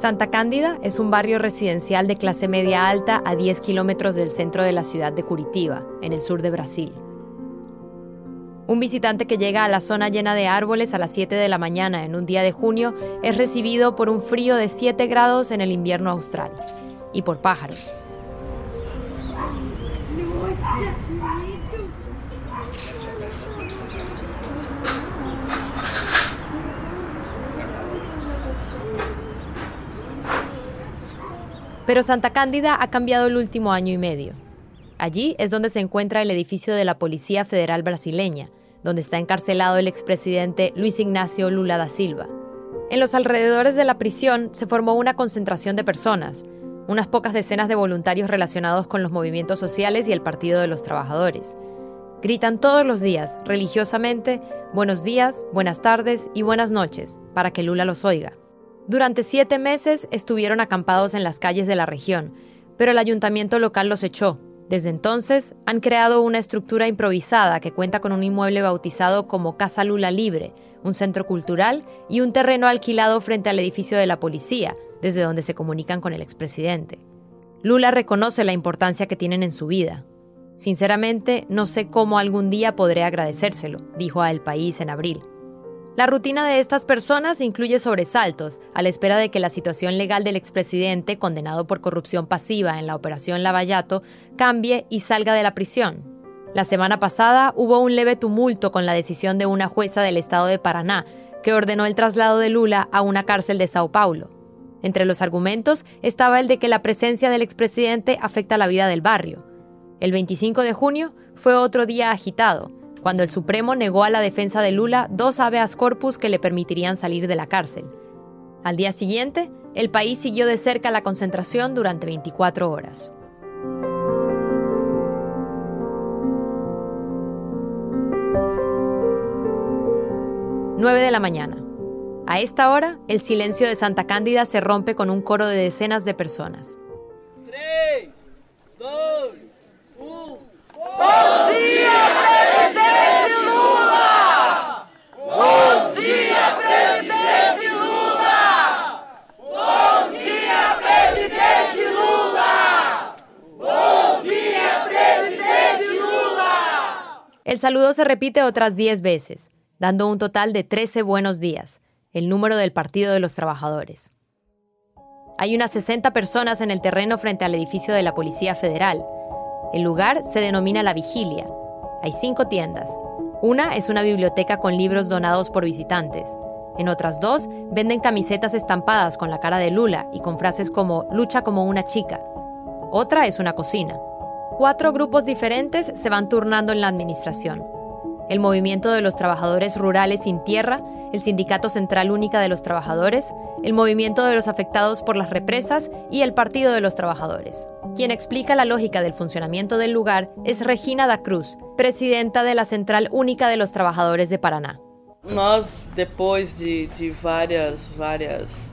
Santa Cándida es un barrio residencial de clase media alta a 10 kilómetros del centro de la ciudad de Curitiba, en el sur de Brasil. Un visitante que llega a la zona llena de árboles a las 7 de la mañana en un día de junio es recibido por un frío de 7 grados en el invierno austral y por pájaros. Pero Santa Cándida ha cambiado el último año y medio. Allí es donde se encuentra el edificio de la Policía Federal Brasileña, donde está encarcelado el expresidente Luis Ignacio Lula da Silva. En los alrededores de la prisión se formó una concentración de personas, unas pocas decenas de voluntarios relacionados con los movimientos sociales y el Partido de los Trabajadores. Gritan todos los días, religiosamente, buenos días, buenas tardes y buenas noches, para que Lula los oiga. Durante siete meses estuvieron acampados en las calles de la región, pero el ayuntamiento local los echó. Desde entonces han creado una estructura improvisada que cuenta con un inmueble bautizado como Casa Lula Libre, un centro cultural y un terreno alquilado frente al edificio de la policía, desde donde se comunican con el expresidente. Lula reconoce la importancia que tienen en su vida. Sinceramente, no sé cómo algún día podré agradecérselo, dijo a El País en abril. La rutina de estas personas incluye sobresaltos, a la espera de que la situación legal del expresidente, condenado por corrupción pasiva en la operación Lavallato, cambie y salga de la prisión. La semana pasada hubo un leve tumulto con la decisión de una jueza del estado de Paraná, que ordenó el traslado de Lula a una cárcel de Sao Paulo. Entre los argumentos estaba el de que la presencia del expresidente afecta la vida del barrio. El 25 de junio fue otro día agitado cuando el Supremo negó a la defensa de Lula dos habeas corpus que le permitirían salir de la cárcel. Al día siguiente, el país siguió de cerca la concentración durante 24 horas. Nueve de la mañana. A esta hora, el silencio de Santa Cándida se rompe con un coro de decenas de personas. Saludo se repite otras 10 veces, dando un total de 13 buenos días, el número del Partido de los Trabajadores. Hay unas 60 personas en el terreno frente al edificio de la Policía Federal. El lugar se denomina La Vigilia. Hay cinco tiendas. Una es una biblioteca con libros donados por visitantes. En otras dos venden camisetas estampadas con la cara de Lula y con frases como lucha como una chica. Otra es una cocina. Cuatro grupos diferentes se van turnando en la administración. El Movimiento de los Trabajadores Rurales sin Tierra, el Sindicato Central Única de los Trabajadores, el Movimiento de los Afectados por las Represas y el Partido de los Trabajadores. Quien explica la lógica del funcionamiento del lugar es Regina da Cruz, presidenta de la Central Única de los Trabajadores de Paraná. después de, de varias, varias eh,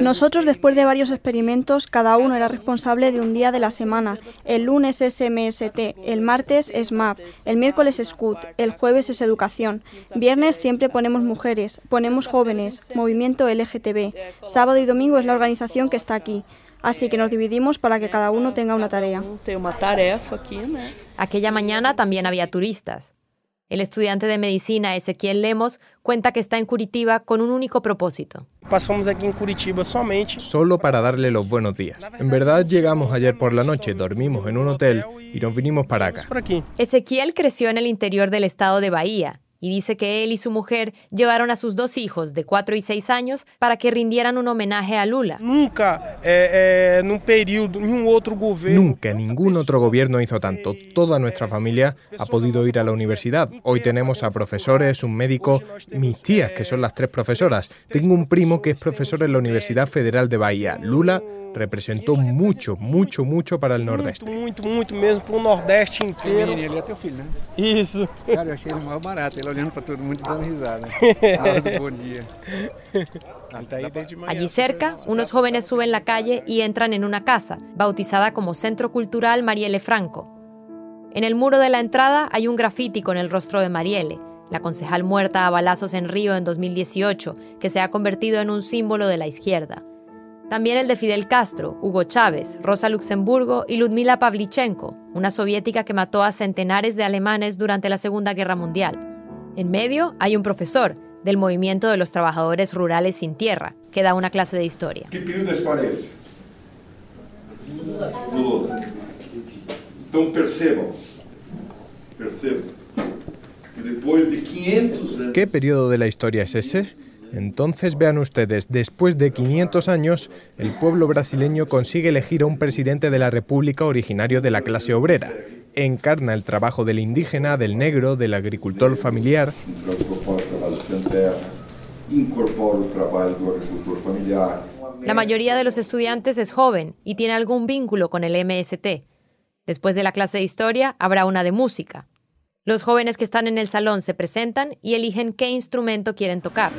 Nosotros, después de varios experimentos, cada uno era responsable de un día de la semana. El lunes es MST, el martes es MAP, el miércoles es CUT, el jueves es educación. Viernes siempre ponemos mujeres, ponemos jóvenes, movimiento LGTB. Sábado y domingo es la organización que está aquí. Así que nos dividimos para que cada uno tenga una tarea. Aquella mañana también había turistas. El estudiante de medicina Ezequiel Lemos cuenta que está en Curitiba con un único propósito. Pasamos aquí en Curitiba solamente. Solo para darle los buenos días. En verdad llegamos ayer por la noche, dormimos en un hotel y nos vinimos para acá. Ezequiel creció en el interior del estado de Bahía y dice que él y su mujer llevaron a sus dos hijos de 4 y 6 años para que rindieran un homenaje a Lula. Nunca, eh, en un periodo, ningún otro gobierno. Nunca, ningún otro gobierno hizo tanto. Toda nuestra familia ha podido ir a la universidad. Hoy tenemos a profesores, un médico, mis tías, que son las tres profesoras. Tengo un primo que es profesor en la Universidad Federal de Bahía. Lula representó mucho, mucho, mucho para el Nordeste. Mucho, mucho, mesmo para el Nordeste inteiro. Ele é teu filho, né? Isso. Cara, eu achei ele mais barato, ele olhando para todo mundo e dando risada. bom día. Allí cerca, unos jóvenes suben la calle y entran en una casa, bautizada como Centro Cultural Marielle Franco. En el muro de la entrada hay un grafiti con el rostro de Marielle, la concejal muerta a balazos en Río en 2018, que se ha convertido en un símbolo de la izquierda. También el de Fidel Castro, Hugo Chávez, Rosa Luxemburgo y Ludmila Pavlichenko, una soviética que mató a centenares de alemanes durante la Segunda Guerra Mundial. En medio hay un profesor del movimiento de los trabajadores rurales sin tierra, que da una clase de historia. ¿Qué periodo de historia es? Lula. Entonces percebo, percebo que después de 500 años... ¿Qué periodo de la historia es ese? Entonces vean ustedes, después de 500 años, el pueblo brasileño consigue elegir a un presidente de la República originario de la clase obrera. Encarna el trabajo del indígena, del negro, del agricultor familiar. La mayoría de los estudiantes es joven y tiene algún vínculo con el MST. Después de la clase de historia habrá una de música. Los jóvenes que están en el salón se presentan y eligen qué instrumento quieren tocar.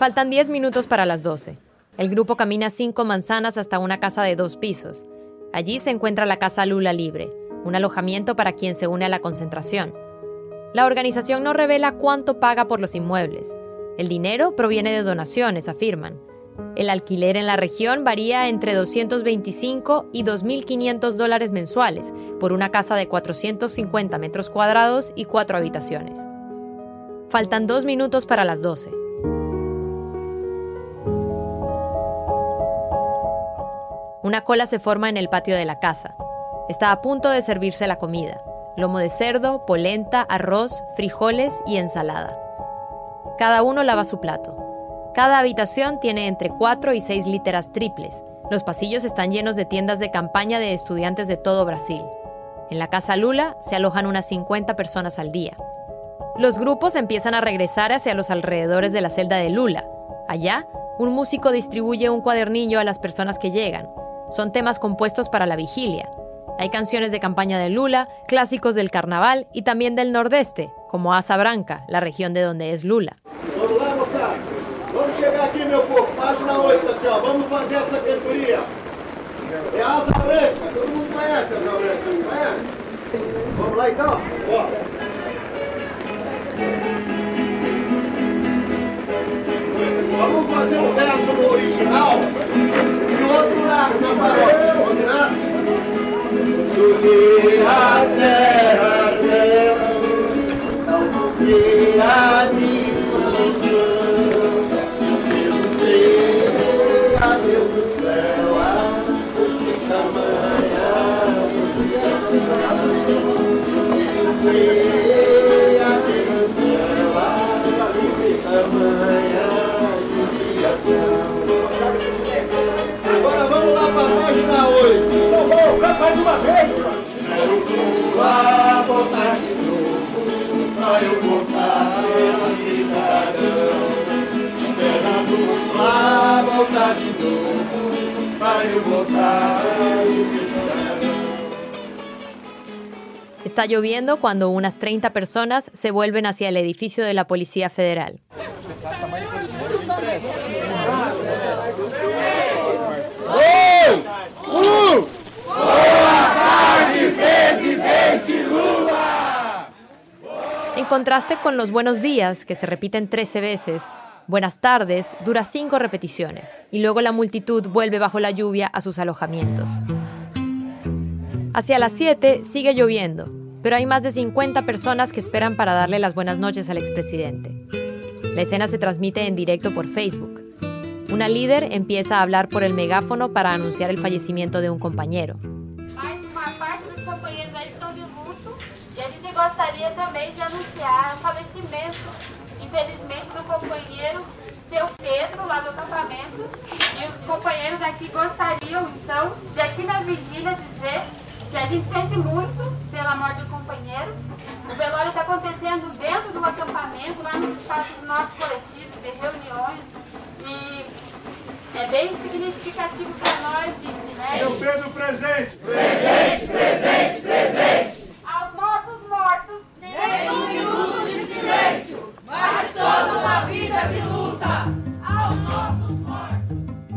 Faltan 10 minutos para las 12. El grupo camina cinco manzanas hasta una casa de dos pisos. Allí se encuentra la Casa Lula Libre, un alojamiento para quien se une a la concentración. La organización no revela cuánto paga por los inmuebles. El dinero proviene de donaciones, afirman. El alquiler en la región varía entre 225 y 2.500 dólares mensuales por una casa de 450 metros cuadrados y cuatro habitaciones. Faltan dos minutos para las 12. Una cola se forma en el patio de la casa. Está a punto de servirse la comida. Lomo de cerdo, polenta, arroz, frijoles y ensalada. Cada uno lava su plato. Cada habitación tiene entre 4 y 6 literas triples. Los pasillos están llenos de tiendas de campaña de estudiantes de todo Brasil. En la casa Lula se alojan unas 50 personas al día. Los grupos empiezan a regresar hacia los alrededores de la celda de Lula. Allá, un músico distribuye un cuadernillo a las personas que llegan. Son temas compuestos para la vigilia, hay canciones de campaña de Lula, clásicos del carnaval y también del nordeste, como Asa Branca, la región de donde es Lula. Vamos lá, moçada. Vamos chegar aqui, meu povo. Página 8 aqui, ó. Vamos fazer essa cantoria. É a Asa Branca. Todo mundo conhece a Asa Branca, não conhece? Vamos lá, então? Ó. Vamos fazer um verso no original e outro na, na paródia, combinado? Subir a voltar a ser cidadão. Esperando lá voltar de novo, pra eu voltar a ser. Está lloviendo cuando unas 30 personas se vuelven hacia el edificio de la Policía Federal. En contraste con los buenos días, que se repiten 13 veces, buenas tardes dura 5 repeticiones y luego la multitud vuelve bajo la lluvia a sus alojamientos. Hacia las 7 sigue lloviendo, pero hay más de 50 personas que esperan para darle las buenas noches al expresidente. La escena se transmite en directo por Facebook. Una líder empieza a hablar por el megáfono para anunciar el fallecimiento de un compañero. Gostaria também de anunciar o falecimento, infelizmente, do companheiro seu Pedro, lá do acampamento. E os companheiros aqui gostariam, então, de aqui na vigília dizer que a gente sente muito pela morte do companheiro. O velório está acontecendo dentro do acampamento, lá no espaço do nosso coletivo, de reuniões. E é bem significativo para nós isso, né? Seu Pedro presente! Presente, presente, presente!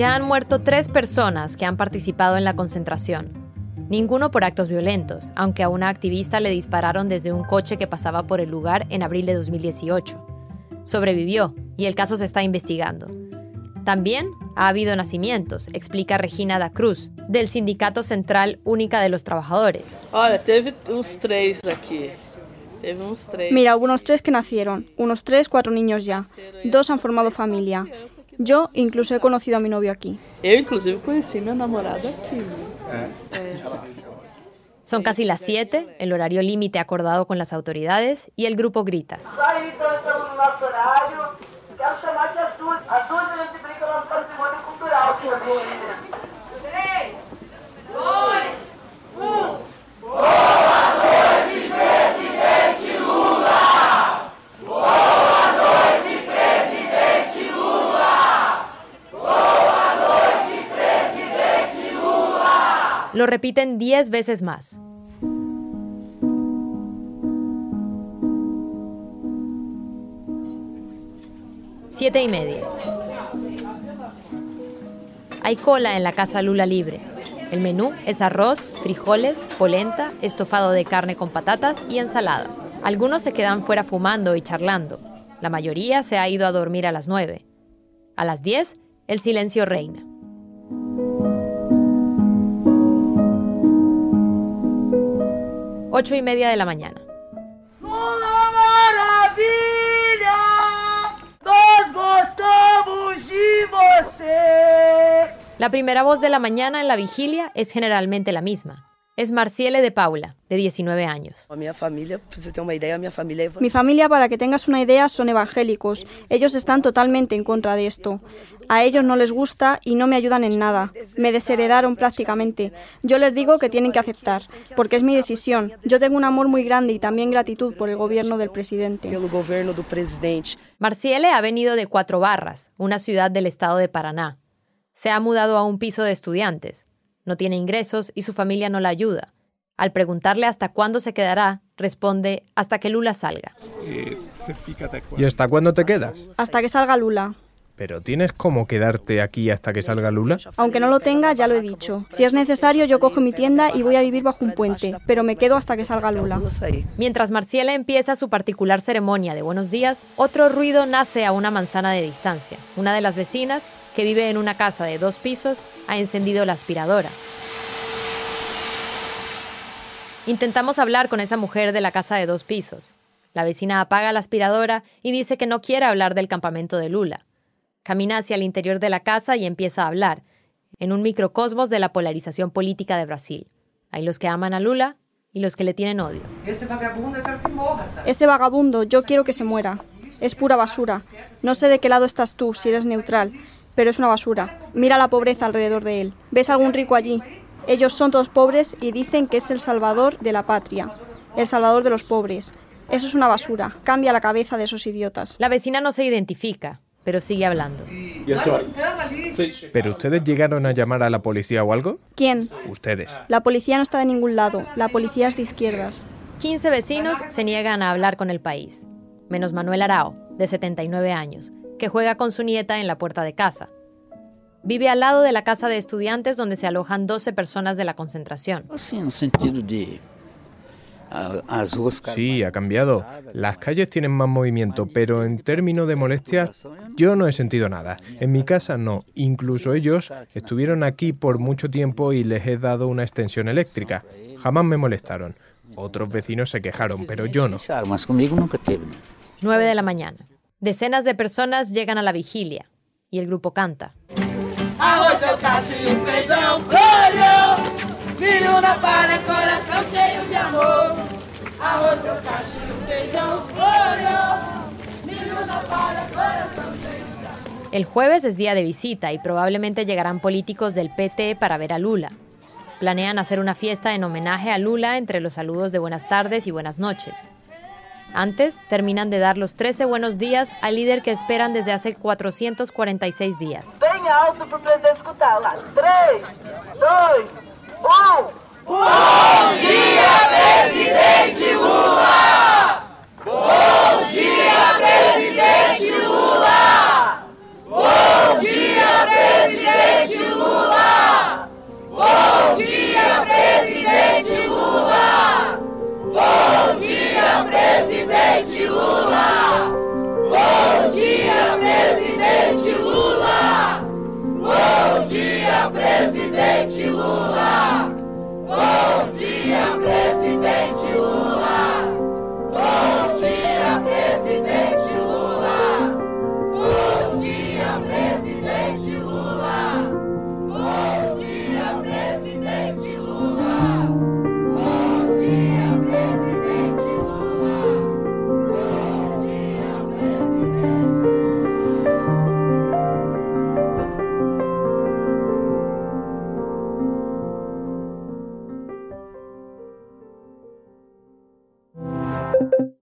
Ya han muerto tres personas que han participado en la concentración. Ninguno por actos violentos, aunque a una activista le dispararon desde un coche que pasaba por el lugar en abril de 2018. Sobrevivió y el caso se está investigando. También ha habido nacimientos, explica Regina da Cruz, del Sindicato Central Única de los Trabajadores. Mira, hubo unos tres que nacieron, unos tres, cuatro niños ya. Dos han formado familia. Yo incluso he conocido a mi novio aquí. Eu, inclusive, conheci meu namorado aqui. Son casi las 7, el horario límite acordado con las autoridades, y el grupo grita. Lo repiten 10 veces más. Siete y media. Hay cola en la casa Lula Libre. El menú es arroz, frijoles, polenta, estofado de carne con patatas y ensalada. Algunos se quedan fuera fumando y charlando. La mayoría se ha ido a dormir a las 9. A las 10, el silencio reina. Ocho y media de la mañana. La primera voz de la mañana en la vigilia es generalmente la misma. Es Marciele de Paula, de 19 años. A minha família, para você ter uma ideia, a minha família é evangélica. Mi familia, para que tengas una idea, son evangélicos. Ellos están totalmente en contra de esto. A ellos no les gusta y no me ayudan en nada. Me desheredaron prácticamente. Yo les digo que tienen que aceptar, porque es mi decisión. Yo tengo un amor muy grande y también gratitud por el gobierno del presidente. Marciele ha venido de Cuatro Barras, una ciudad del estado de Paraná. Se ha mudado a un piso de estudiantes. No tiene ingresos y su familia no la ayuda. Al preguntarle hasta cuándo se quedará, responde hasta que Lula salga. ¿Y hasta cuándo te quedas? Hasta que salga Lula. ¿Pero tienes cómo quedarte aquí hasta que salga Lula? Aunque no lo tenga, ya lo he dicho. Si es necesario, yo cojo mi tienda y voy a vivir bajo un puente, pero me quedo hasta que salga Lula. Mientras Marciela empieza su particular ceremonia de buenos días, otro ruido nace a una manzana de distancia. Una de las vecinas, que vive en una casa de dos pisos, ha encendido la aspiradora. Intentamos hablar con esa mujer de la casa de dos pisos. La vecina apaga la aspiradora y dice que no quiere hablar del campamento de Lula. Camina hacia el interior de la casa y empieza a hablar, en un microcosmos de la polarización política de Brasil. Hay los que aman a Lula y los que le tienen odio. Ese vagabundo, yo quiero que se muera. Es pura basura. No sé de qué lado estás tú, si eres neutral, pero es una basura. Mira la pobreza alrededor de él. ¿Ves algún rico allí? Ellos son todos pobres y dicen que es el salvador de la patria, el salvador de los pobres. Eso es una basura. Cambia la cabeza de esos idiotas. La vecina no se identifica, pero sigue hablando. ¿Pero ustedes llegaron a llamar a la policía o algo? ¿Quién? Ustedes. La policía no está de ningún lado. La policía es de izquierdas. 15 vecinos se niegan a hablar con el país, menos Manuel Arao, de 79 años, que juega con su nieta en la puerta de casa. Vive al lado de la casa de estudiantes donde se alojan 12 personas de la concentración. Ficaram Sí, ha cambiado. Las calles tienen más movimiento, pero en términos de molestias, yo no he sentido nada. En mi casa no. Incluso ellos estuvieron aquí por mucho tiempo y les he dado una extensión eléctrica. Jamás me molestaron. Otros vecinos se quejaron, pero yo no. fecharam, mas comigo nunca teve. não. 9 de la mañana. Decenas de personas llegan a la vigilia y el grupo canta. Arroz, cacho feijão, cheio de amor. Arroz, cacho feijão, cheio de amor. El jueves es día de visita y probablemente llegarán políticos del PT para ver a Lula. Planean hacer una fiesta en homenaje a Lula entre los saludos de buenas tardes y buenas noches. Antes, terminan de dar los 13 buenos días al líder que esperan desde hace 446 días. Bem alto para presidente escutá-la. 3, 2, 1. Bom dia, presidente Lula!